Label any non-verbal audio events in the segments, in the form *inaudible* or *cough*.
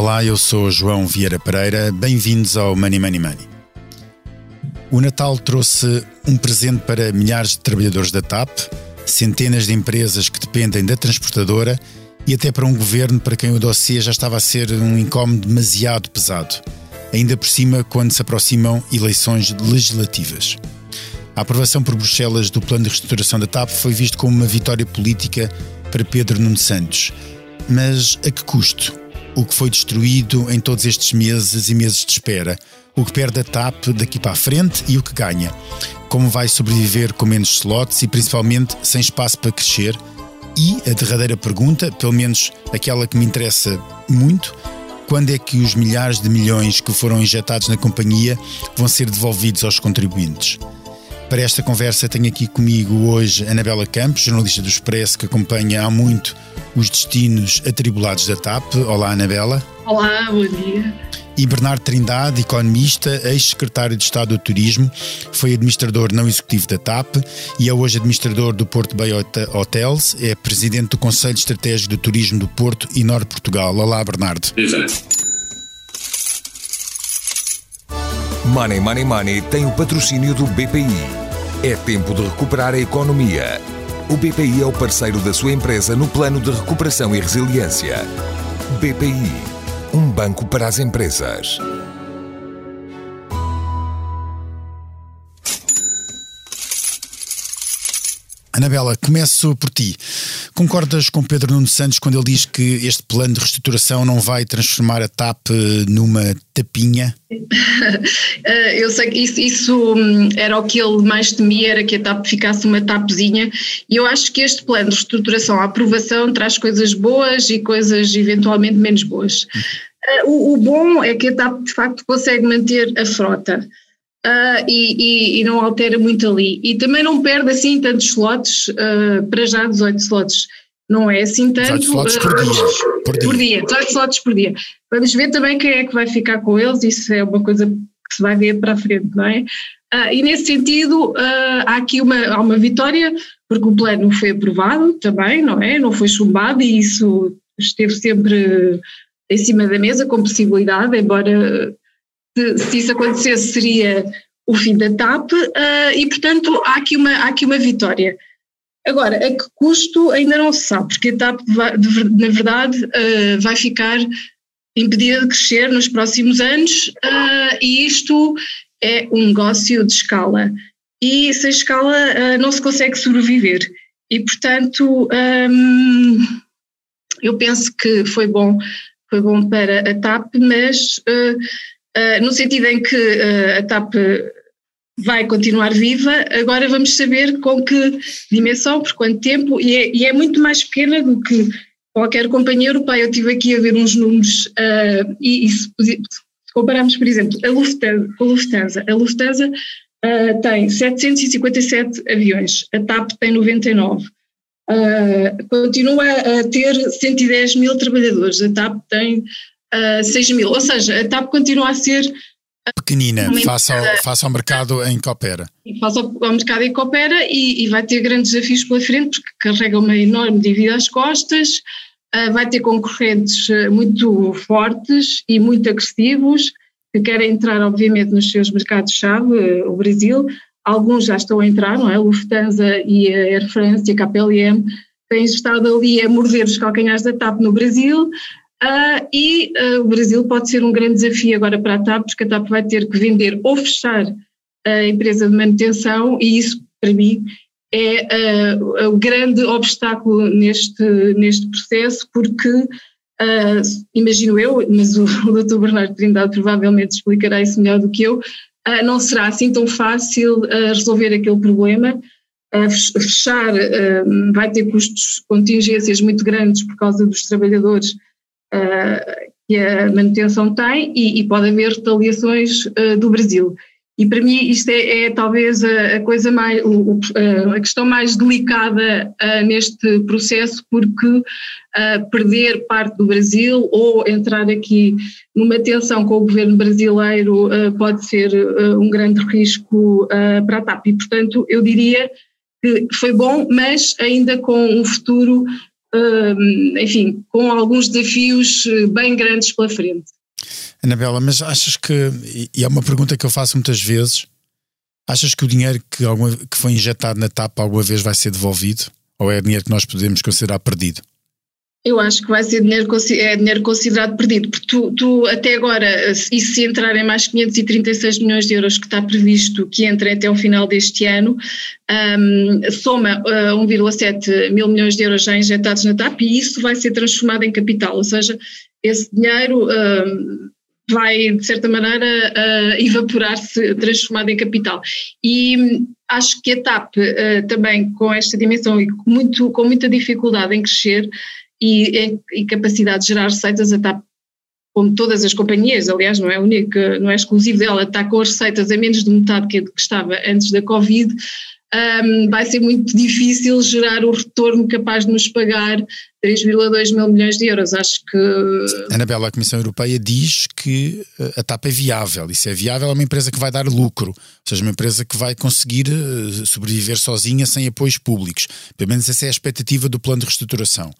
Olá, eu sou João Vieira Pereira, bem-vindos ao Money Money Money. O Natal trouxe um presente para milhares de trabalhadores da TAP, centenas de empresas que dependem da transportadora e até para um governo para quem o dossiê já estava a ser um incómodo demasiado pesado, ainda por cima quando se aproximam eleições legislativas. A aprovação por Bruxelas do plano de reestruturação da TAP foi visto como uma vitória política para Pedro Nuno Santos. Mas a que custo? O que foi destruído em todos estes meses e meses de espera? O que perde a TAP daqui para a frente e o que ganha? Como vai sobreviver com menos slots e principalmente sem espaço para crescer? E a derradeira pergunta, pelo menos aquela que me interessa muito, quando é que os milhares de milhões que foram injetados na companhia vão ser devolvidos aos contribuintes? Para esta conversa tenho aqui comigo hoje Anabela Campos, jornalista do Expresso que acompanha há muito os destinos atribulados da TAP. Olá, Anabela. Olá, bom dia. E Bernardo Trindade, economista, ex-secretário de Estado do Turismo, foi administrador não executivo da TAP e é hoje administrador do Porto Bay Hotels, é presidente do Conselho Estratégico do Turismo do Porto e Norte Portugal. Olá, Bernardo. Exato. Money Money Money tem o patrocínio do BPI. É tempo de recuperar a economia. O BPI é o parceiro da sua empresa no plano de recuperação e resiliência. BPI, um banco para as empresas. Anabela, começo por ti. Concordas com Pedro Nuno Santos quando ele diz que este plano de reestruturação não vai transformar a TAP numa tapinha? *laughs* Eh, eu sei que isso, isso, hum, era o que ele mais temia, era que a TAP ficasse uma TAPzinha, e eu acho que este plano de reestruturação, a aprovação, traz coisas boas e coisas eventualmente menos boas. Uh, o, o bom é que a TAP de facto consegue manter a frota. Uh, e, e, e, não altera muito ali. E também não perde assim tantos slots, uh, para já 18 slots. Não é assim tanto. 18 slots por dia. Por dia. Por dia, 18 slots por dia. Vamos ver também quem é que vai ficar com eles, isso é uma coisa que se vai ver para a frente, não é? Uh, e nesse sentido, há aqui uma, há uma vitória, porque o plano foi aprovado também, não é? Não foi chumbado e isso esteve sempre em cima da mesa com possibilidade, embora se, se isso acontecesse seria o fim da TAP uh, e, portanto, há aqui, uma, há aqui uma vitória. Agora, a que custo ainda não se sabe, porque a TAP, vai, na verdade, uh, vai ficar impedida de crescer nos próximos anos uh, e isto é um negócio de escala. E sem escala não se consegue sobreviver. E, portanto, um, eu penso que foi bom, foi bom para a TAP, mas uh, no sentido em que uh, a TAP vai continuar viva, agora vamos saber com que dimensão, por quanto tempo, e é, e é muito mais pequena do que qualquer companhia europeia. Eu estive aqui a ver uns números uh, e, e se, se, compararmos, por exemplo, a Lufthansa, a Lufthansa, a Lufthansa uh, tem 757 aviões, a TAP tem 99. Uh, continua a ter 110 mil trabalhadores, a TAP tem uh, 6 mil. Ou seja, a TAP continua a ser pequenina face ao, face ao mercado em que opera. Face ao, ao mercado em que opera e, e, vai ter grandes desafios pela frente porque carrega uma enorme dívida às costas, uh, vai ter concorrentes muito fortes e muito agressivos que querem entrar obviamente nos seus mercados-chave, o Brasil, alguns já estão a entrar, não é? A Lufthansa e a Air France e a KPLM têm estado ali a morder os calcanhares da TAP no Brasil, Uh, e uh, o Brasil pode ser um grande desafio agora para a TAP, porque a TAP vai ter que vender ou fechar a empresa de manutenção, e isso, para mim, é uh, o grande obstáculo neste, neste processo, porque, imagino eu, mas o, *laughs* o Dr. Bernardo Trindade provavelmente explicará isso melhor do que eu, não será assim tão fácil resolver aquele problema. fechar vai ter custos, contingências muito grandes por causa dos trabalhadores uh, que a manutenção tem e, e pode haver retaliações uh, do Brasil. E para mim isto é, é talvez a, a, coisa mais, o, a questão mais delicada uh, neste processo, porque uh, perder parte do Brasil ou entrar aqui numa tensão com o governo brasileiro uh, pode ser um grande risco para a TAP. E, portanto, eu diria que foi bom, mas ainda com um futuro enfim, com alguns desafios bem grandes pela frente. Anabela, mas achas que, e é uma pergunta que eu faço muitas vezes, achas que o dinheiro que, alguma, que foi injetado na TAP alguma vez vai ser devolvido? Ou é dinheiro que nós podemos considerar perdido? Eu acho que vai ser dinheiro, é dinheiro considerado perdido, porque tu, tu, até agora, e se entrarem mais 536 milhões de euros que está previsto que entrem até o final deste ano, um, soma uh, 1,7 mil milhões de euros já injetados na TAP e isso vai ser transformado em capital, ou seja, esse dinheiro um, vai, de certa maneira, uh, evaporar-se, transformado em capital. E acho que a TAP, uh, também com esta dimensão e muito, com muita dificuldade em crescer, e, e capacidade de gerar receitas, a TAP, como todas as companhias, aliás, não é única, não é exclusivo dela, está com as receitas a menos de metade que, estava antes da Covid. Um, vai ser muito difícil gerar o retorno capaz de nos pagar 3,2 mil milhões de euros. Acho que. Anabela, a Comissão Europeia diz que eh, a TAP é viável. E se é viável, é uma empresa que vai dar lucro. Ou seja, uma empresa que vai conseguir eh, sobreviver sozinha sem apoios públicos. Pelo menos essa é a expectativa do plano de reestruturação.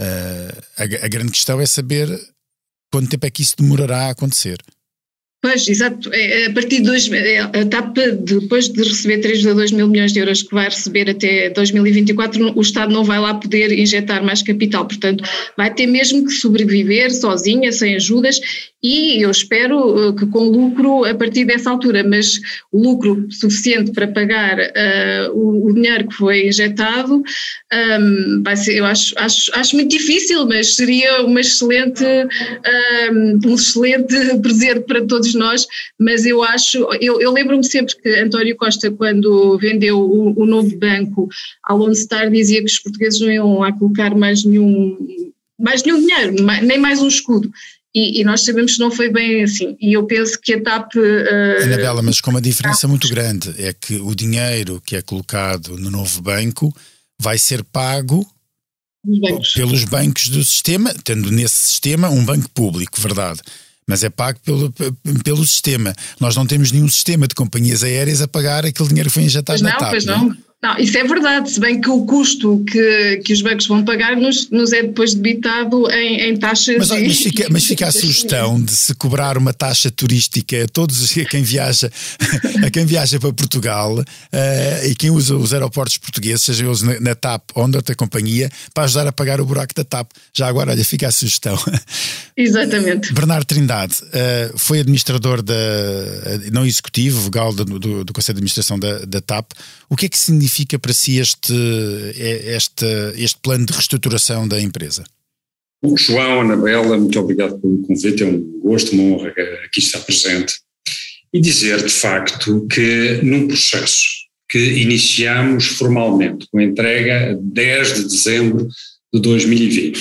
Uh, a, a, grande questão é saber quanto tempo é que isso demorará a acontecer. Pois, exato. É, a partir de dois, é, a TAP, depois de receber 3,2 mil milhões de euros que vai receber até 2024, o Estado não vai lá poder injetar mais capital. Portanto, vai ter mesmo que sobreviver sozinha, sem ajudas, e eu espero uh, que com lucro a partir dessa altura, mas lucro suficiente para pagar uh, o, o, dinheiro que foi injetado um, vai ser, eu acho, acho, acho muito difícil, mas seria uma excelente, um, um excelente *laughs* presente para todos nós, mas eu acho, eu, eu lembro-me sempre que António Costa, quando vendeu o, o novo banco ao Lone Star, dizia que os portugueses não iam lá colocar mais nenhum mais nenhum dinheiro, nem mais um escudo. E, e, nós sabemos que não foi bem assim. E eu penso que a TAP. Uh, Anabela, mas com uma diferença muito grande: é que o dinheiro que é colocado no novo banco vai ser pago bancos. pelos bancos do sistema, tendo nesse sistema um banco público, verdade. Mas é pago pelo, pelo sistema. Nós não temos nenhum sistema de companhias aéreas a pagar aquele dinheiro que foi injetado pois na não, TAP. Pois não. não. Não, isso é verdade, se bem que o custo que, que os bancos vão pagar nos, nos é depois debitado em, em taxas. Mas, mas, fica, mas fica a sugestão de se cobrar uma taxa turística a todos a quem viaja, *laughs* a quem viaja para Portugal uh, e quem usa os aeroportos portugueses, seja eles na, na TAP ou noutra companhia, para ajudar a pagar o buraco da TAP. Já agora, olha, fica a sugestão. *laughs* Exatamente. Bernardo Trindade uh, foi administrador da, não executivo, vogal do, do, do Conselho de Administração da, da TAP. O que é que significa? para si este, este, este plano de reestruturação da empresa? João, Anabela, muito obrigado pelo convite, é um gosto, uma honra aqui estar presente. E dizer, de facto, que num processo que iniciamos formalmente com a entrega 10 de dezembro de 2020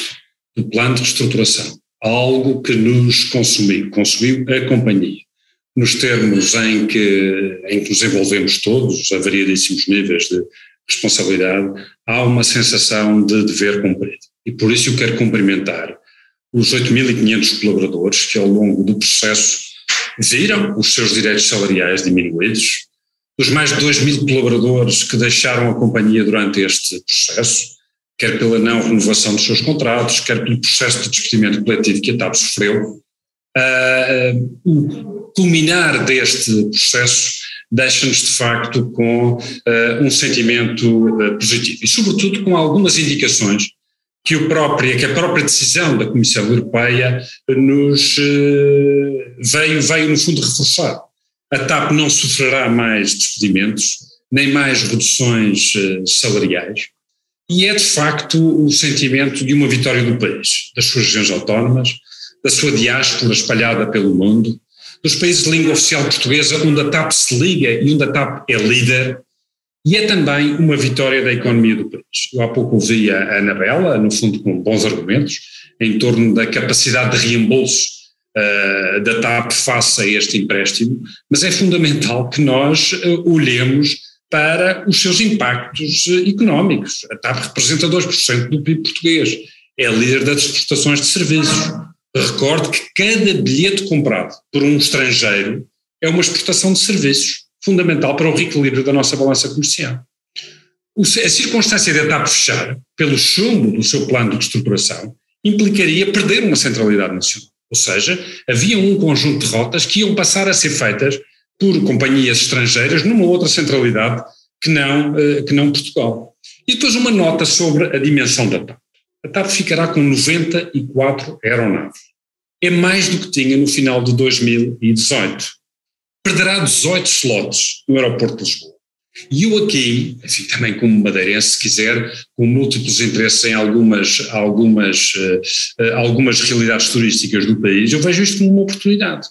do plano de reestruturação, algo que nos consumiu, consumiu a companhia, nos termos em que, em que nos envolvemos todos, a variadíssimos níveis de responsabilidade, há uma sensação de dever cumprido. E por isso eu quero cumprimentar os 8.500 colaboradores que ao longo do processo viram os seus direitos salariais diminuídos, os mais de 2 mil colaboradores que deixaram a companhia durante este processo, quer pela não renovação dos seus contratos, quer pelo processo de despedimento coletivo que a TAP sofreu, uh, culminar deste processo deixa-nos de facto com uh, um sentimento uh, positivo e sobretudo com algumas indicações que, o próprio, que a própria decisão da Comissão Europeia nos veio, veio no fundo reforçar. A TAP não sofrerá mais despedimentos, nem mais reduções salariais, e é de facto o sentimento de uma vitória do país, das suas regiões autónomas, da sua diáspora espalhada pelo mundo, dos países de língua oficial portuguesa, onde a TAP se liga e onde a TAP é líder, e é também uma vitória da economia do país. Eu há pouco ouvi a Anabela, no fundo com bons argumentos, em torno da capacidade de reembolso uh, da TAP face a este empréstimo, mas é fundamental que nós uh, olhemos para os seus impactos uh, económicos. A TAP representa 2% do PIB português, é líder das exportações de serviços, Recordo que cada bilhete comprado por um estrangeiro é uma exportação de serviços, fundamental para o reequilíbrio da nossa balança comercial. a circunstância de a TAP fechar, pelo chumbo do seu plano de reestruturação, implicaria perder uma centralidade nacional. Ou seja, havia um conjunto de rotas que iam passar a ser feitas por companhias estrangeiras numa outra centralidade que não, eh, que não Portugal. E depois uma nota sobre a dimensão da TAP. A TAP ficará com 94 aeronaves. É mais do que tinha no final de 2018. Perderá 18 slots no aeroporto de Lisboa. E eu aqui, enfim, também como madeirense, se quiser, com múltiplos interesses em algumas, algumas, uh, algumas realidades turísticas do país, eu vejo isto como uma oportunidade.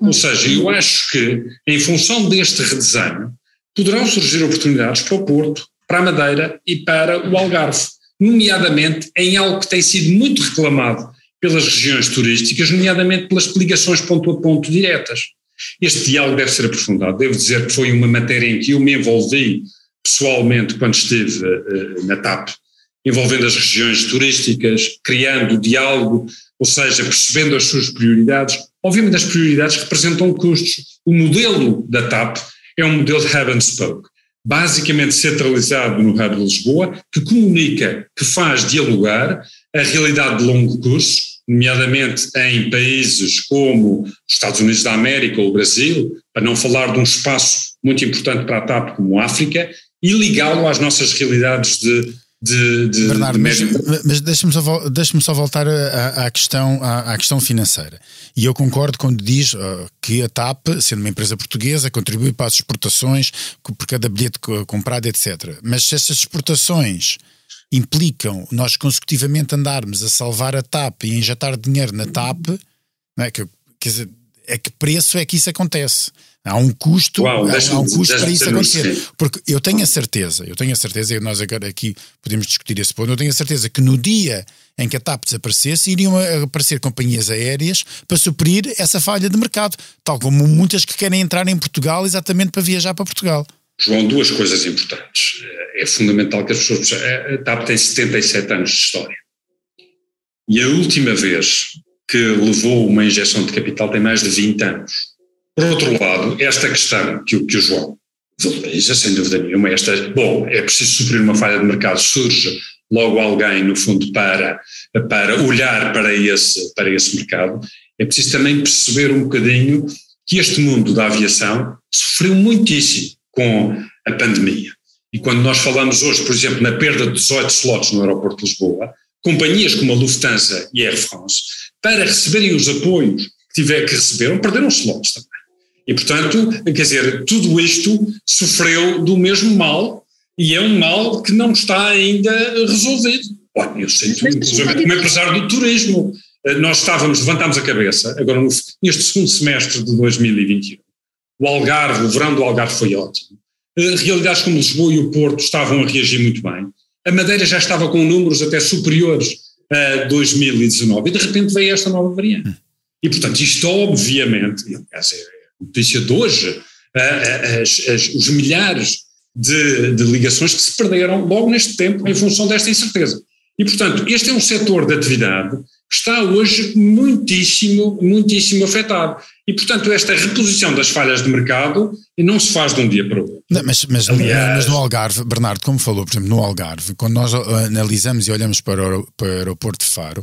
Ou seja, eu acho que, em função deste redesenho, poderão surgir oportunidades para o Porto, para a Madeira e para o Algarve, nomeadamente em algo que tem sido muito reclamado pelas regiões turísticas, nomeadamente pelas ligações ponto a ponto diretas. Este diálogo deve ser aprofundado. Devo dizer que foi uma matéria em que eu me envolvi pessoalmente quando estive uh, na TAP, envolvendo as regiões turísticas, criando diálogo, ou seja, percebendo as suas prioridades. Obviamente as prioridades representam custos. O modelo da TAP é um modelo de hub and spoke, basicamente centralizado no hub de Lisboa, que comunica, que faz dialogar a realidade de longo curso, nomeadamente em países como os Estados Unidos da América ou o Brasil, para não falar de um espaço muito importante para a TAP como a África, e ligá-lo às nossas realidades de, de, de, Bernardo, de mas, mas deixa-me só, deixa só voltar à, à questão, à, à, questão financeira. E eu concordo quando diz uh, que a TAP, sendo uma empresa portuguesa, contribui para as exportações por cada bilhete comprado, etc. Mas se essas exportações implicam nós consecutivamente andarmos a salvar a TAP e injetar dinheiro na TAP, não é? que, quer dizer, a que preço é que isso acontece? Há um custo, Uau, há, um custo para isso acontecer. Porque eu tenho a certeza, eu tenho a certeza, e nós agora aqui podemos discutir esse ponto, eu tenho a certeza que no dia em que a TAP desaparecesse, iriam aparecer companhias aéreas para suprir essa falha de mercado, tal como muitas que querem entrar em Portugal exatamente para viajar para Portugal. João, duas coisas importantes. É fundamental que as pessoas. A TAP tem 77 anos de história. E a última vez que levou uma injeção de capital tem mais de 20 anos. Por outro lado, esta questão que que o João valoriza, sem dúvida nenhuma, esta, bom, é preciso suprir uma falha de mercado, surge logo alguém, no fundo, para, para olhar para esse, para esse mercado. É preciso também perceber um bocadinho que este mundo da aviação sofreu muitíssimo com a pandemia. E quando nós falamos hoje, por exemplo, na perda de 18 slots no aeroporto de Lisboa, companhias como a Lufthansa e a Air France, para receberem os apoios que tiver que receberam, perderam slots também. E, portanto, quer dizer, tudo isto sofreu do mesmo mal e é um mal que não está ainda resolvido. Olha, eu sinto, inclusive, como empresário do turismo, eh, nós estávamos, levantámos a cabeça, agora neste segundo semestre de 2021, o Algarve, o verão do Algarve foi ótimo. Eh, realidades como Lisboa e o Porto estavam a reagir muito bem. A Madeira já estava com números até superiores a 2019 e de repente veio esta nova variante. E portanto, isto obviamente, aliás, é notícia de hoje, as, as, os milhares de, de ligações que se perderam logo neste tempo em função desta incerteza. E portanto, este é um setor de atividade está hoje muitíssimo, muitíssimo afetado. E, portanto, esta reposição das falhas de mercado não se faz de um dia para o outro. Não, mas, mas, Aliás, mas, no Algarve, Bernardo, como falou, por exemplo, no Algarve, quando nós analisamos e olhamos para o, para o aeroporto de Faro,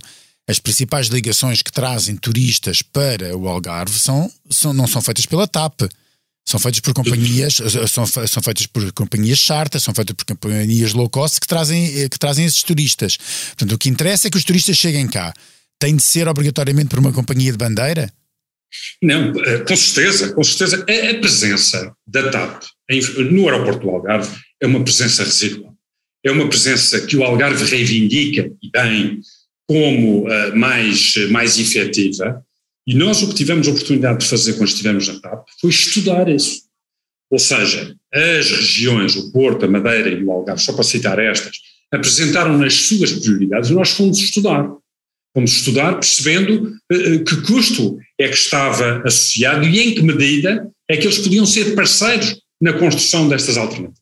as principais ligações que trazem turistas para o Algarve são, são, não são feitas pela TAP. São feitas por companhias, são, são feitas por companhias charter, são feitas por companhias low cost que trazem, que trazem esses turistas. Portanto, o que interessa é que os turistas cheguem cá tem de ser obrigatoriamente por uma companhia de bandeira? Não, eh, com certeza, com certeza. A, a presença da TAP no aeroporto do Algarve é uma presença residual. É uma presença que o Algarve reivindica, e bem, como uh, mais, mais efetiva. E nós o que tivemos a oportunidade de fazer quando estivemos na TAP foi estudar isso. Ou seja, as regiões, o Porto, a Madeira e o Algarve, só para citar estas, apresentaram nas suas prioridades e nós fomos estudar. Fomos estudar percebendo uh, que custo é que estava associado e em que medida é que eles podiam ser parceiros na construção destas alternativas.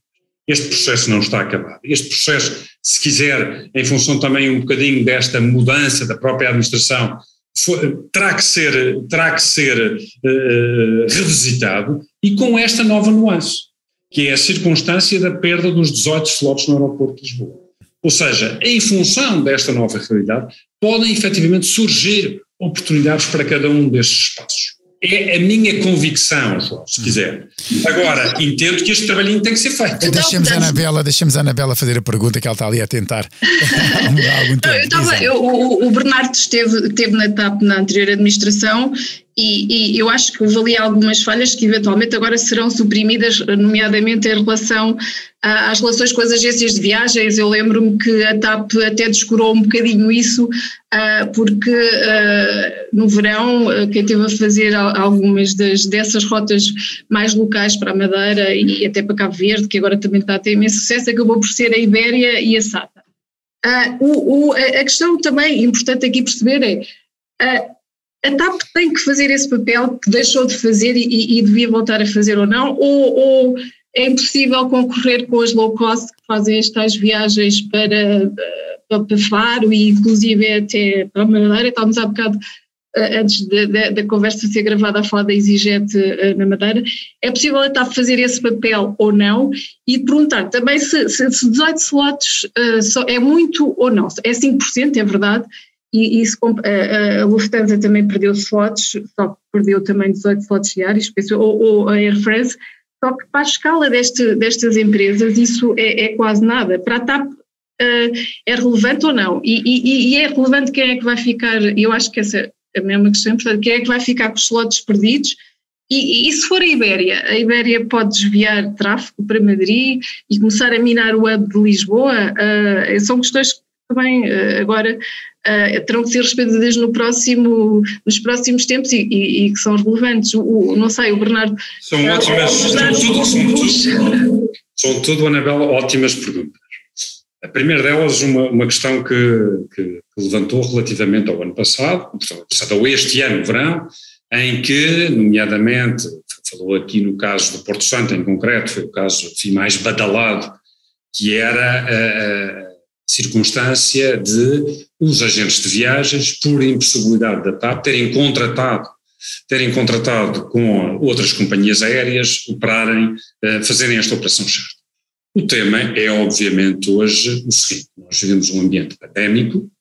Este processo não está acabado. Este processo, se quiser, em função também um bocadinho desta mudança da própria administração, foi, terá que ser, terá que ser uh, revisitado e com esta nova nuance. que é a circunstância da perda dos 18 slots no aeroporto de Lisboa. Ou seja, em função desta nova realidade, podem efetivamente surgir oportunidades para cada um destes espaços. É a minha convicção, João, se quiser. Agora, entendo que este trabalhinho tem que ser feito. Deixemos a Anabela, deixemos a Anabela fazer a pergunta que ela está ali a tentar *laughs* há algum tempo. Eu tava, eu, o, o Bernardo esteve, esteve na TAP na anterior administração e, e, eu acho que houve ali algumas falhas que eventualmente agora serão suprimidas, nomeadamente em relação às relações com as agências de viagens. Eu lembro-me que a TAP até descurou um bocadinho isso, uh, porque uh, no verão, uh, quem teve a fazer algumas das, dessas rotas mais locais para a Madeira e até para Cabo Verde, que agora também está a ter imenso sucesso, acabou por ser a Ibéria e a SATA. O, o, a questão também importante aqui perceber é a TAP tem que fazer esse papel que deixou de fazer e, e devia voltar a fazer ou não, ou, ou, é impossível concorrer com as low cost que fazem as tais viagens para, para, para Faro e inclusive até para a Madeira, estávamos há bocado eh, antes da conversa ser gravada a falar da Exigete eh, na Madeira, é possível a TAP fazer esse papel ou não? E perguntar também se, se, se 18 slots uh, é muito ou não, é 5%, é verdade, e isso, a, a Lufthansa também perdeu slots, só que perdeu também 18 slots diários, ou, ou a Air France, só que para a escala deste, destas empresas isso é, é, quase nada. Para a TAP uh, é relevante ou não? E, e, e, é relevante quem é que vai ficar, eu acho que essa é uma questão importante, quem é que vai ficar com os slots perdidos e, e, se for a Ibéria, a Ibéria pode desviar tráfego para Madrid e começar a minar o hub de Lisboa, uh, são questões que também uh, agora uh, terão que ser respondidas no próximo, nos próximos tempos e, e, e que são relevantes. O, o, não sei, o Bernardo. São ótimas, são tudo, são, tudo, são tudo, Anabela, ótimas perguntas. A primeira delas, uma, uma questão que, que, que, levantou relativamente ao ano passado, portanto, ou este ano, verão, em que, nomeadamente, falou aqui no caso do Porto Santo em concreto, foi o caso enfim, mais badalado, que era a, circunstância de os agentes de viagens, por impossibilidade da TAP, terem contratado, terem contratado com outras companhias aéreas, operarem, eh, fazerem esta operação. O tema é, obviamente, hoje o seguinte: nós vivemos um ambiente pandémico,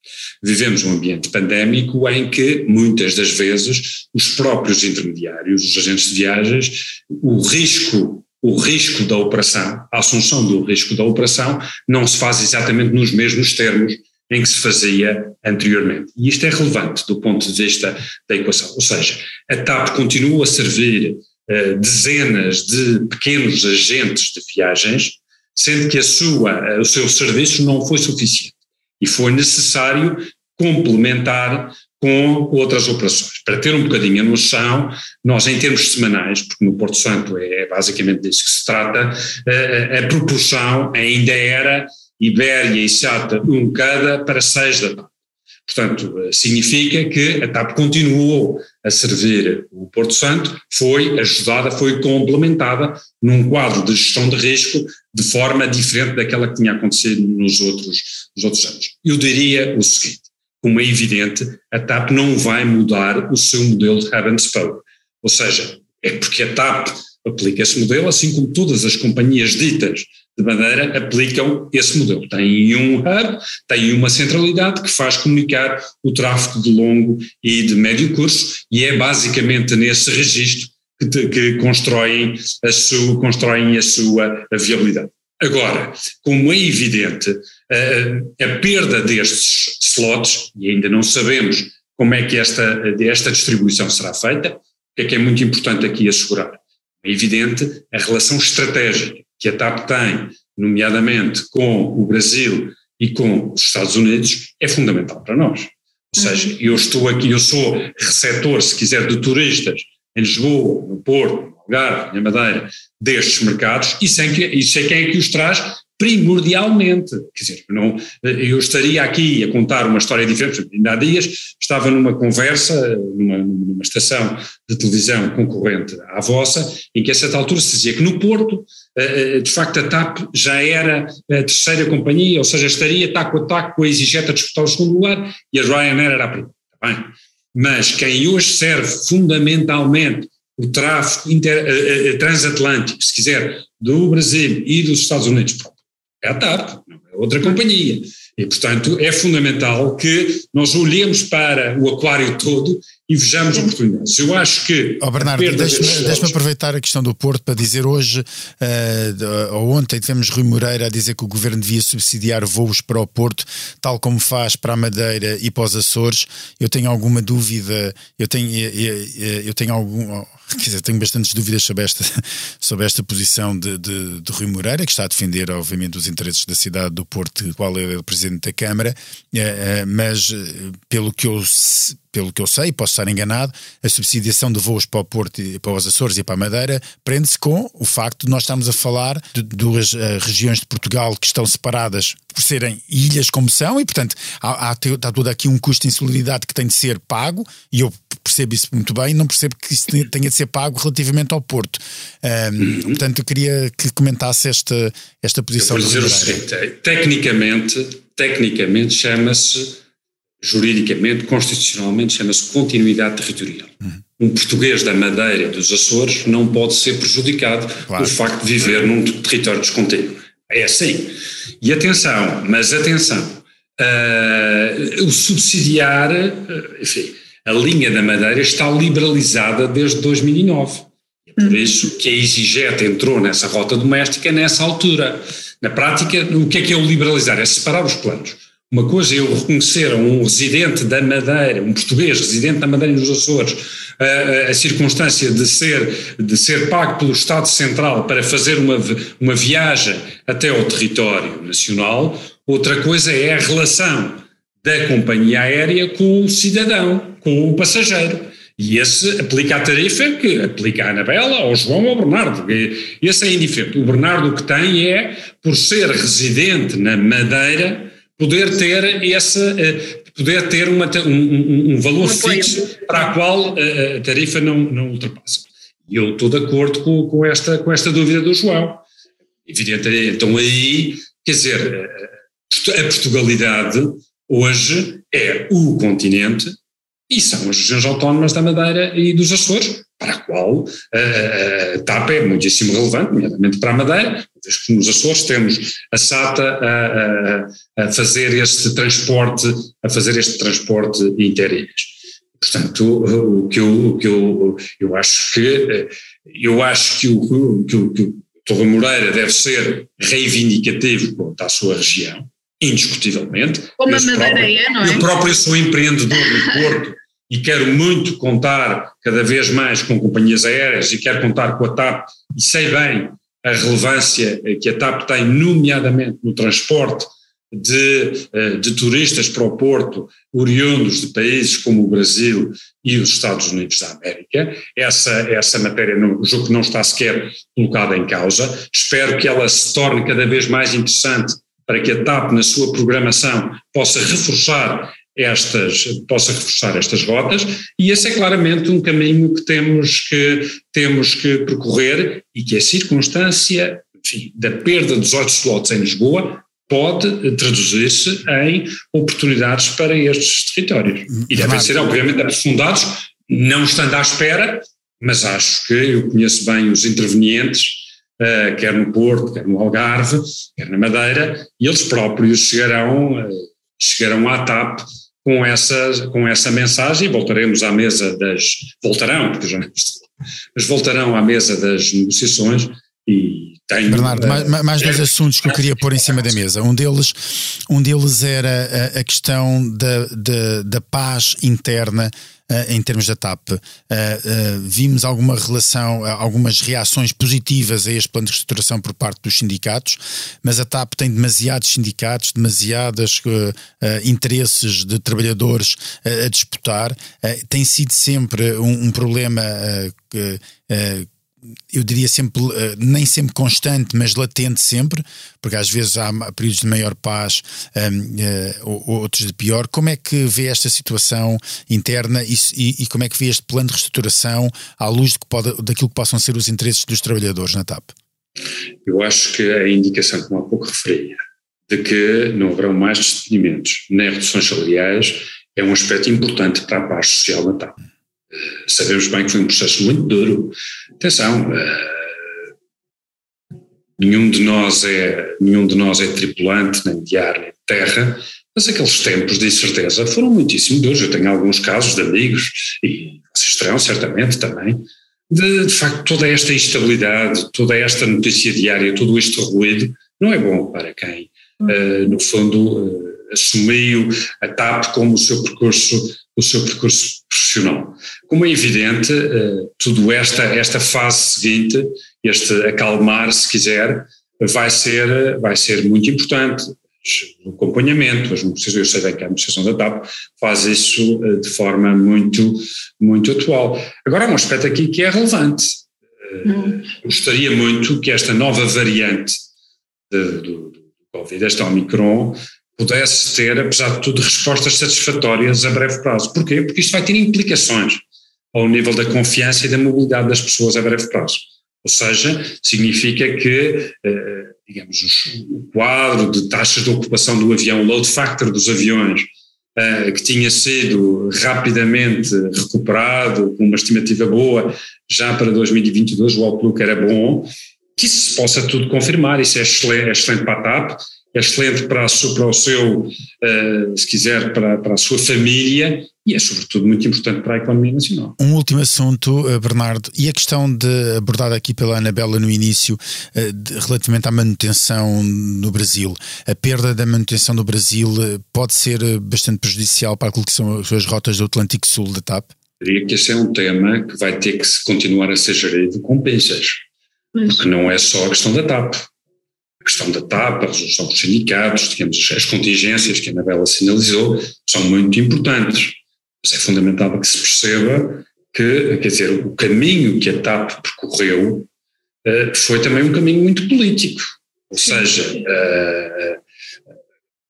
vivemos um ambiente pandémico em que, muitas das vezes, os próprios intermediários, os agentes de viagens, o risco o risco da operação, a assunção do risco da operação, não se faz exatamente nos mesmos termos em que se fazia anteriormente. E isto é relevante do ponto de vista da equação. Ou seja, a TAP continua a servir uh, dezenas de pequenos agentes de viagens, sendo que a sua, o seu serviço não foi suficiente. E foi necessário complementar com outras operações. Para ter um bocadinho a noção, nós em termos semanais, porque no Porto Santo é, basicamente disso que se trata, a, a proporção ainda era Ibéria e SATA um cada para seis da TAP. Portanto, significa que a TAP continuou a servir o Porto Santo, foi ajudada, foi complementada num quadro de gestão de risco de forma diferente daquela que tinha acontecido nos outros, nos outros anos. Eu diria o seguinte, como é evidente, a TAP não vai mudar o seu modelo de hub and spoke. Ou seja, é porque a TAP aplica esse modelo, assim como todas as companhias ditas de madeira aplicam esse modelo. Tem um hub, tem uma centralidade que faz comunicar o tráfego de longo e de médio curso, e é basicamente nesse registro que, que constroem, a sua, constroem a sua viabilidade. Agora, como é evidente, a, a perda destes slots, e ainda não sabemos como é que esta, esta distribuição será feita, o que é que é muito importante aqui assegurar? É evidente a relação estratégica que a TAP tem, nomeadamente com o Brasil e com os Estados Unidos, é fundamental para nós. Ou seja, uhum. eu estou aqui, eu sou receptor, se quiser, de turistas em Lisboa, no Porto, no Algarve, na Madeira, destes mercados, e sei, que, e sei quem é que os traz primordialmente. Quer dizer, não, eu estaria aqui a contar uma história diferente. Ainda há dias estava numa conversa, numa, numa estação de televisão concorrente à vossa, em que a certa altura se dizia que no Porto, de facto, a TAP já era a terceira companhia, ou seja, estaria taco a taco com a EasyJet a disputar o segundo lugar e a Ryanair era a primeira. Tá bem? Mas quem hoje serve fundamentalmente o tráfego inter, uh, transatlântico, se quiser, do Brasil e dos Estados Unidos, é a TAP, não é outra companhia. E, portanto, é fundamental que nós olhemos para o aquário todo e vejamos oportunidades. Eu acho que. Oh, Bernardo, deixa-me deixa aproveitar a questão do Porto para dizer hoje, uh, ou ontem, tivemos Rui Moreira a dizer que o governo devia subsidiar voos para o Porto, tal como faz para a Madeira e para os Açores. Eu tenho alguma dúvida, eu tenho, eu, eu tenho algum. Quer dizer, tenho bastantes dúvidas sobre esta, *laughs* sobre esta posição de, de, de Rui Moreira, que está a defender, obviamente, os interesses da cidade do Porto, qual é o presidente da Câmara, uh, uh, mas pelo que eu pelo que eu sei, posso estar enganado, a subsidiação de voos para o Porto, para os Açores e para a Madeira prende-se com o facto de nós estarmos a falar de duas uh, regiões de Portugal que estão separadas por serem ilhas como são e, portanto, há, há, há todo aqui um custo de insularidade que tem de ser pago e eu percebo isso muito bem, não percebo que isso tenha de ser pago relativamente ao Porto. Um, uhum. Portanto, eu queria que comentasse esta, esta posição. Eu vou dizer o seguinte, tecnicamente, tecnicamente chama-se juridicamente, constitucionalmente, chama-se continuidade territorial. Uhum. Um português da Madeira e dos Açores não pode ser prejudicado claro. pelo facto de viver num território descontínuo. É assim. E atenção, mas atenção, uh, o subsidiar, uh, enfim, a linha da Madeira está liberalizada desde 2009. É por uhum. isso que a EasyJet entrou nessa rota doméstica nessa altura. Na prática, o que é que é o liberalizar? É separar os planos. Uma coisa é eu reconhecer a um residente da Madeira, um português residente da Madeira nos Açores, a, a, circunstância de ser, de ser pago pelo Estado Central para fazer uma, uma viagem até ao território nacional. Outra coisa é a relação da companhia aérea com o cidadão, com o passageiro. E esse aplica a tarifa que aplica a Anabela, ao João ou ao Bernardo. Esse é indiferente. O Bernardo o que tem é, por ser residente na Madeira, poder ter esse, eh, poder ter uma, um, um valor fixo para a qual eh, a tarifa não, não ultrapassa. E eu estou de acordo com, com, esta, com esta dúvida do João. Evidentemente, então aí, quer dizer, eh, a Portugalidade hoje é o continente e são as regiões autónomas da Madeira e dos Açores, para a qual a, TAP é muitíssimo relevante, nomeadamente para a Madeira, vez que nos Açores temos a SATA a, a, a, fazer este transporte, a fazer este transporte interilhas. Portanto, o que eu, o que eu, eu acho que eu acho que o, que o, que o Torre Moreira deve ser reivindicativo quanto à sua região, indiscutivelmente. Como a Madeira próprio, é, não é? Eu próprio sou empreendedor no Porto e quero muito contar cada vez mais com companhias aéreas e quero contar com a TAP e sei bem a relevância que a TAP tem, nomeadamente no transporte de, eh, de turistas para o Porto, oriundos de países como o Brasil e os Estados Unidos da América. Essa, essa matéria, no jogo que não está sequer colocada em causa. Espero que ela se torne cada vez mais interessante para que a TAP, na sua programação, possa reforçar estas, possa reforçar estas rotas, e esse é claramente um caminho que temos que, temos que percorrer e que a circunstância enfim, da perda dos 18 slots em Lisboa pode traduzir-se em oportunidades para estes territórios. E devem ser, obviamente, aprofundados, não estando à espera, mas acho que eu conheço bem os intervenientes, uh, quer no Porto, quer no Algarve, quer na Madeira, e eles próprios chegarão, uh, chegarão à TAP com essa, com essa mensagem e voltaremos à mesa das. Voltarão, porque já mas voltarão à mesa das negociações e tenho, Bernardo, uh, mais, mais dois assuntos que eu queria pôr em cima da mesa. Um deles, um deles era a, a questão da, da, da paz interna em termos da TAP. Uh, uh, vimos alguma relação, algumas reações positivas a este plano de reestruturação por parte dos sindicatos, mas a TAP tem demasiados sindicatos, demasiados interesses de trabalhadores a disputar. tem sido sempre um, um problema que eu diria sempre, eh, nem sempre constante, mas latente sempre, porque às vezes há períodos de maior paz, uh, eh, outros de pior. Como é que vê esta situação interna e, como é que vê este plano de reestruturação à luz que pode, daquilo que possam ser os interesses dos trabalhadores na TAP? Eu acho que a indicação, como há pouco referia, de que não haverão mais despedimentos nem reduções salariais é um aspecto importante para a paz social na TAP. Sabemos bem que foi um processo muito duro. Atenção, nenhum de nós é nenhum de nós é tripulante nem de ar nem de terra, mas aqueles tempos de incerteza foram muitíssimo duros. Eu tenho alguns casos de amigos e vocês terão certamente também de, de facto toda esta instabilidade, toda esta notícia diária, todo este ruído não é bom para quem uh, no fundo uh, assumiu a TAP como o seu percurso o seu percurso profissional. Como é evidente, uh, tudo esta esta fase seguinte este acalmar, se quiser, vai ser, vai ser muito importante. O acompanhamento, as negociações, eu sei bem que a administração da TAP faz isso eh, de forma muito, muito atual. Agora há um aspecto aqui que é relevante. Hum. Gostaria muito que esta nova variante de, do, do Covid, esta Omicron, pudesse ter, apesar de tudo, respostas satisfatórias a breve prazo. Porquê? Porque isto vai ter implicações ao nível da confiança e da mobilidade das pessoas a breve prazo. Ou seja, significa que, eh, digamos, o quadro de taxas de ocupação do avião, o load factor dos aviões, eh, que tinha sido rapidamente recuperado, com uma estimativa boa, já para 2022 o outlook era bom, que isso se possa tudo confirmar, isso é excelente, é excelente para a TAP, é excelente para, a, para o seu, uh, se quiser, para, para a sua família e é sobretudo muito importante para a economia nacional. Um último assunto, eh, Bernardo, e a questão de, abordada aqui pela Anabela no início, eh, de, relativamente à manutenção no Brasil. A perda da manutenção no Brasil pode ser bastante prejudicial para aquilo que são as rotas do Atlântico Sul da TAP? Diria que esse é um tema que vai ter que continuar a ser gerido com pinças, porque não é só a questão da TAP questão da TAP, a resolução dos sindicatos, digamos, as contingências que a Anabela sinalizou são muito importantes. Mas é fundamental que se perceba que, quer dizer, o caminho que a TAP percorreu uh, foi também um caminho muito político. Ou seja, uh,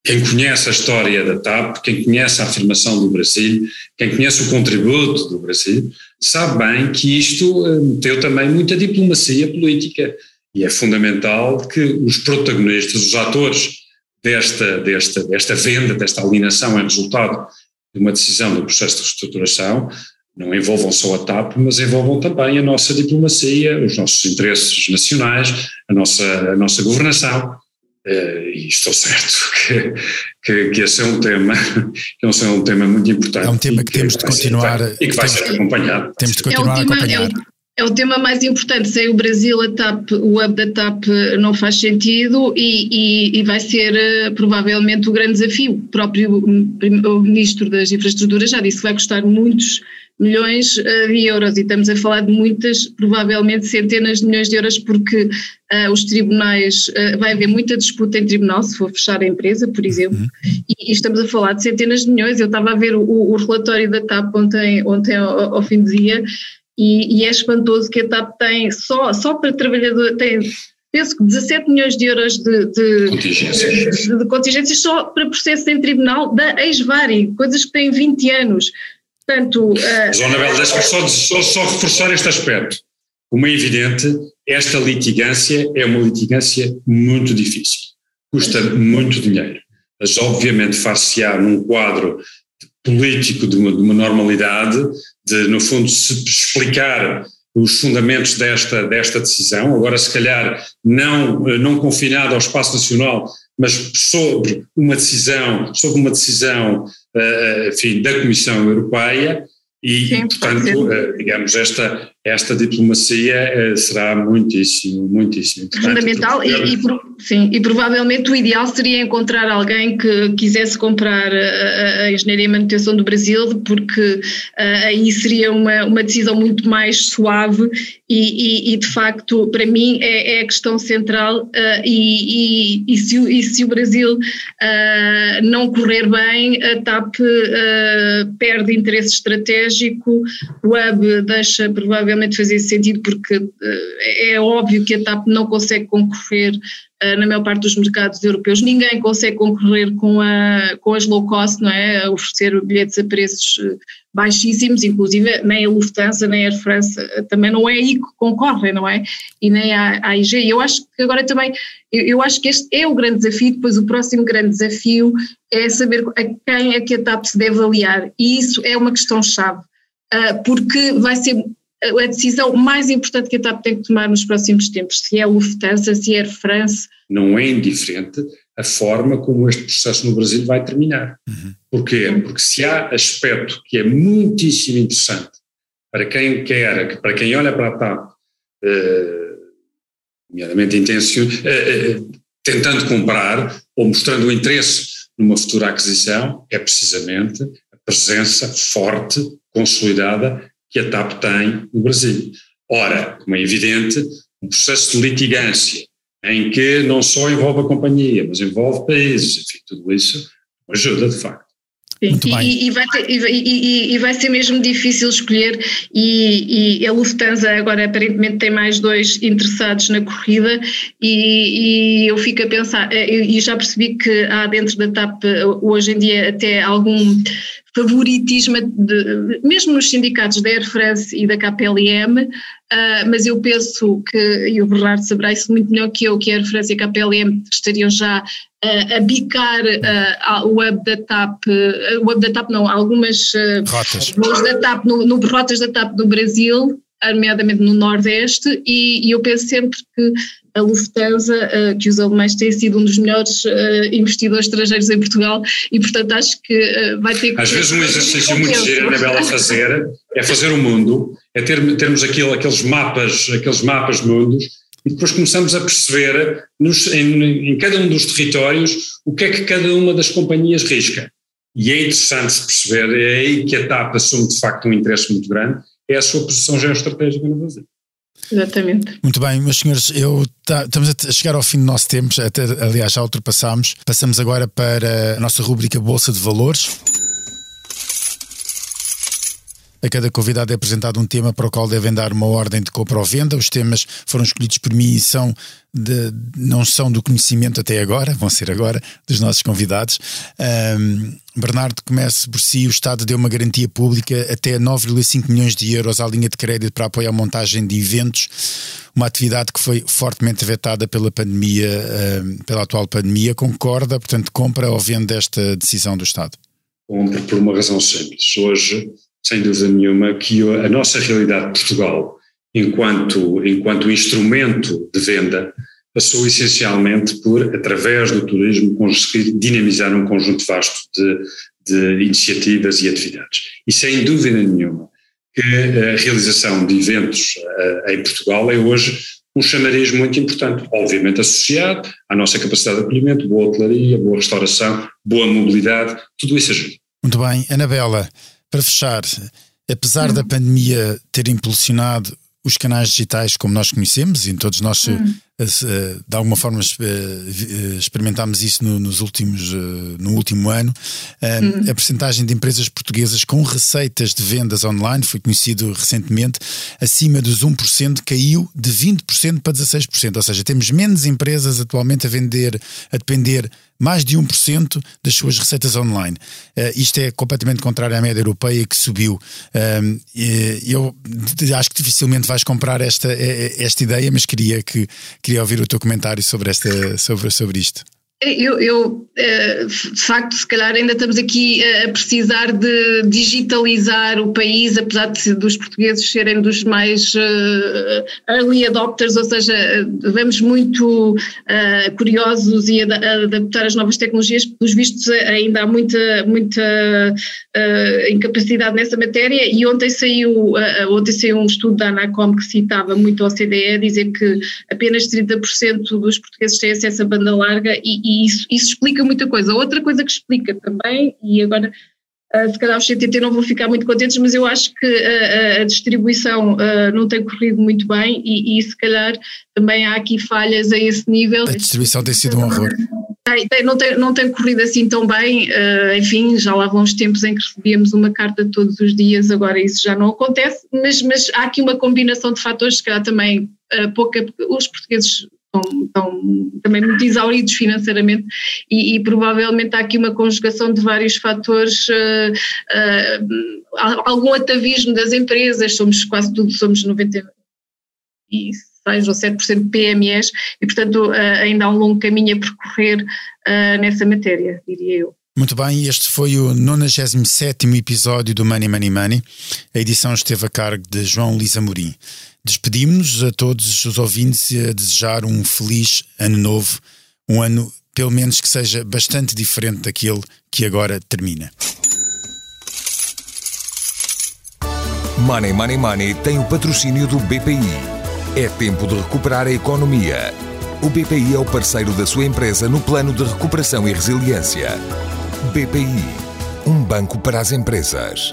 quem conhece a história da TAP, quem conhece a afirmação do Brasil, quem conhece o contributo do Brasil, sabe bem que isto meteu também muita diplomacia política e é fundamental que os protagonistas, os atores desta, desta, desta venda, desta alienação, é resultado de uma decisão do processo de reestruturação, não envolvam só a TAP, mas envolvam também a nossa diplomacia, os nossos interesses nacionais, a nossa, a nossa governação. Eh, e estou certo *laughs* que, que, que, esse é um tema, que esse é um tema muito importante. É um tema que, que temos de continuar. Ser, e que vai ser acompanhado. Temos de continuar é um tema, a acompanhar. É um, é o tema mais importante. Sem o Brasil, a TAP, o hub da TAP não faz sentido e, e, e vai ser uh, provavelmente o grande desafio. O próprio o Ministro das Infraestruturas já disse que vai custar muitos milhões uh, de euros e estamos a falar de muitas, provavelmente centenas de milhões de euros, porque uh, os tribunais, vai haver muita disputa em tribunal se for fechar a empresa, por exemplo, uhum. e, e, estamos a falar de centenas de milhões. Eu estava a ver o, o relatório da TAP ontem, ontem ao, ao fim do dia e, e, é espantoso que a TAP tem só, só para trabalhador, tem penso que 17 milhões de euros de, de, contingências. De, de, contingências só para processos em tribunal da ex-vari, coisas que têm 20 anos. Portanto, uh, Zona Bela, deixa-me só, só, só reforçar este aspecto. Como é evidente, esta litigância é uma litigância muito difícil, custa muito dinheiro, mas obviamente far-se-á num quadro político de uma, de uma normalidade, de, no fundo, se explicar os fundamentos desta, desta decisão, agora se calhar não, não confinado ao espaço nacional, mas sobre uma decisão, sobre uma decisão uh, enfim, da Comissão Europeia, e, Sim, portanto, digamos, esta, esta diplomacia uh, será muitíssimo, muitíssimo importante. Fundamental e, e, sim, e provavelmente o ideal seria encontrar alguém que quisesse comprar a, a engenharia e manutenção do Brasil, porque uh, aí seria uma, uma decisão muito mais suave e, e, e de facto, para mim, é, é a questão central e, e, se, e se o Brasil não correr bem, a TAP perde interesse estratégico, o hub deixa provavelmente fazia sentido porque uh, é óbvio que a TAP não consegue concorrer uh, na maior parte dos mercados europeus, ninguém consegue concorrer com, a, com as low cost, não é? A oferecer bilhetes a preços baixíssimos, inclusive nem a Lufthansa nem a Air France também não é aí que concorrem, não é? E nem a, a IG. Eu acho que agora também, eu, eu, acho que este é o grande desafio, depois o próximo grande desafio é saber a quem é que a TAP se deve aliar, e isso é uma questão-chave porque vai ser a decisão mais importante que a TAP tem que tomar nos próximos tempos, se é Lufthansa, se é Air France. Não é indiferente a forma como este processo no Brasil vai terminar. Uhum. Porquê? Porque se há aspecto que é muitíssimo interessante para quem quer, para quem olha para a TAP, eh, nomeadamente intencio, eh, eh, tentando comprar ou mostrando o interesse numa futura aquisição, é precisamente a presença forte, consolidada que a TAP tem no Brasil. Ora, como é evidente, um processo de litigância em que não só envolve a companhia, mas envolve países, enfim, tudo isso ajuda de facto. E, e, vai ter, e, e, vai ser mesmo difícil escolher e, a Lufthansa agora aparentemente tem mais dois interessados na corrida e, eu fico a pensar, eh, e já percebi que há dentro da TAP eh, hoje em dia até algum favoritismo, de, mesmo nos sindicatos da Air France e da KPLM, uh, ah, mas eu penso que, e o Bernardo saberá isso muito melhor que eu, que a Air France e a KPLM estariam já uh, a bicar uh, o web da TAP, o web da TAP não, algumas rotas, da TAP, no, no, rotas da TAP no Brasil, nomeadamente no Nordeste, e, e eu penso sempre que a Lufthansa, uh, que os alemães têm sido um dos melhores uh, investidores estrangeiros em Portugal e, portanto, acho que uh, vai ter que. Às vezes, um exercício muito giro, Anabela, a fazer é fazer o mundo, é ter, termos aquilo, aqueles mapas, aqueles mapas mundos e depois começamos a perceber nos, em, em, cada um dos territórios o que é que cada uma das companhias risca. E é interessante perceber, é aí que a TAP assume de facto um interesse muito grande, é a sua posição geoestratégica no Brasil. Exatamente. Muito bem, meus senhores, eu tá, estamos a chegar ao fim do nosso tempo, até, aliás, já ultrapassámos. Passamos agora para a nossa rúbrica Bolsa de Valores. A cada convidado é apresentado um tema para o qual devem dar uma ordem de compra ou venda. Os temas foram escolhidos por mim e são de, não são do conhecimento até agora, vão ser agora, dos nossos convidados. Um, Bernardo, comece por si. O Estado deu uma garantia pública até 9,5 milhões de euros à linha de crédito para apoiar a montagem de eventos, uma atividade que foi fortemente vetada pela pandemia, um, pela atual pandemia. Concorda, portanto, compra ou vende esta decisão do Estado? Compra por uma razão simples. Hoje sem dúvida nenhuma, que a nossa realidade de Portugal, enquanto, enquanto instrumento de venda, passou essencialmente por, através do turismo, conseguir dinamizar um conjunto vasto de, de iniciativas e atividades. E sem dúvida nenhuma que a realização de eventos uh, em Portugal é hoje um chamariz muito importante, obviamente associado à nossa capacidade de acolhimento, boa hotelaria, boa restauração, boa mobilidade, tudo isso ajuda. Muito bem. Anabela, para fechar, apesar da pandemia ter impulsionado os canais digitais como nós conhecemos, e todos nós hum. Eh, de alguma forma eh, eh, experimentámos isso no, nos últimos, no último ano. Hum. A percentagem de empresas portuguesas com receitas de vendas online, foi conhecido recentemente, acima dos 1%, caiu de 20% para 16%. Ou seja, temos menos empresas atualmente a vender, a depender mais de 1% das suas receitas online. Uh, isto é completamente contrário à média europeia que subiu. Uh, eu acho que dificilmente vais comprar esta, esta ideia, mas queria que Queria ouvir o teu comentário sobre, esta, sobre, sobre isto. Eu, eu, eh, de facto, se calhar ainda estamos aqui a precisar de digitalizar o país, apesar de, dos portugueses serem dos mais uh, early adopters, ou seja, vamos muito curiosos e adaptar as novas tecnologias, pelos vistos ainda há muita, muita incapacidade nessa matéria. E ontem saiu, ontem saiu um estudo da Anacom que citava muito a OCDE, dizer que apenas 30% dos portugueses têm acesso a banda larga e e isso, isso explica muita coisa. Outra coisa que explica também, e agora Uh, se calhar os CTT não vão ficar muito contentes, mas eu acho que uh, a distribuição uh, não tem corrido muito bem e, e, se calhar também há aqui falhas a esse nível. A distribuição tem sido um horror. Tem, tem, não, tem, não tem corrido assim tão bem, enfim, já lá vão os tempos em que recebíamos uma carta todos os dias, agora isso já não acontece, mas, mas há aqui uma combinação de fatores, se calhar também pouca, os portugueses estão, estão também muito exauridos financeiramente e, e, provavelmente há aqui uma conjugação de vários fatores, uh, uh, algum atavismo das empresas, somos quase tudo, somos 96 ou 7% de PMEs e portanto uh, ainda há um longo caminho a percorrer nessa matéria, diria eu. Muito bem, este foi o 97 episódio do Money Money Money. A edição esteve a cargo de João Lisa Morim. Despedimos-nos a todos os ouvintes e a desejar um feliz ano novo, um ano pelo menos que seja bastante diferente daquele que agora termina. Money Money Money tem o patrocínio do BPI. É tempo de recuperar a economia. O BPI é o parceiro da sua empresa no plano de recuperação e resiliência. BPI, um banco para as empresas.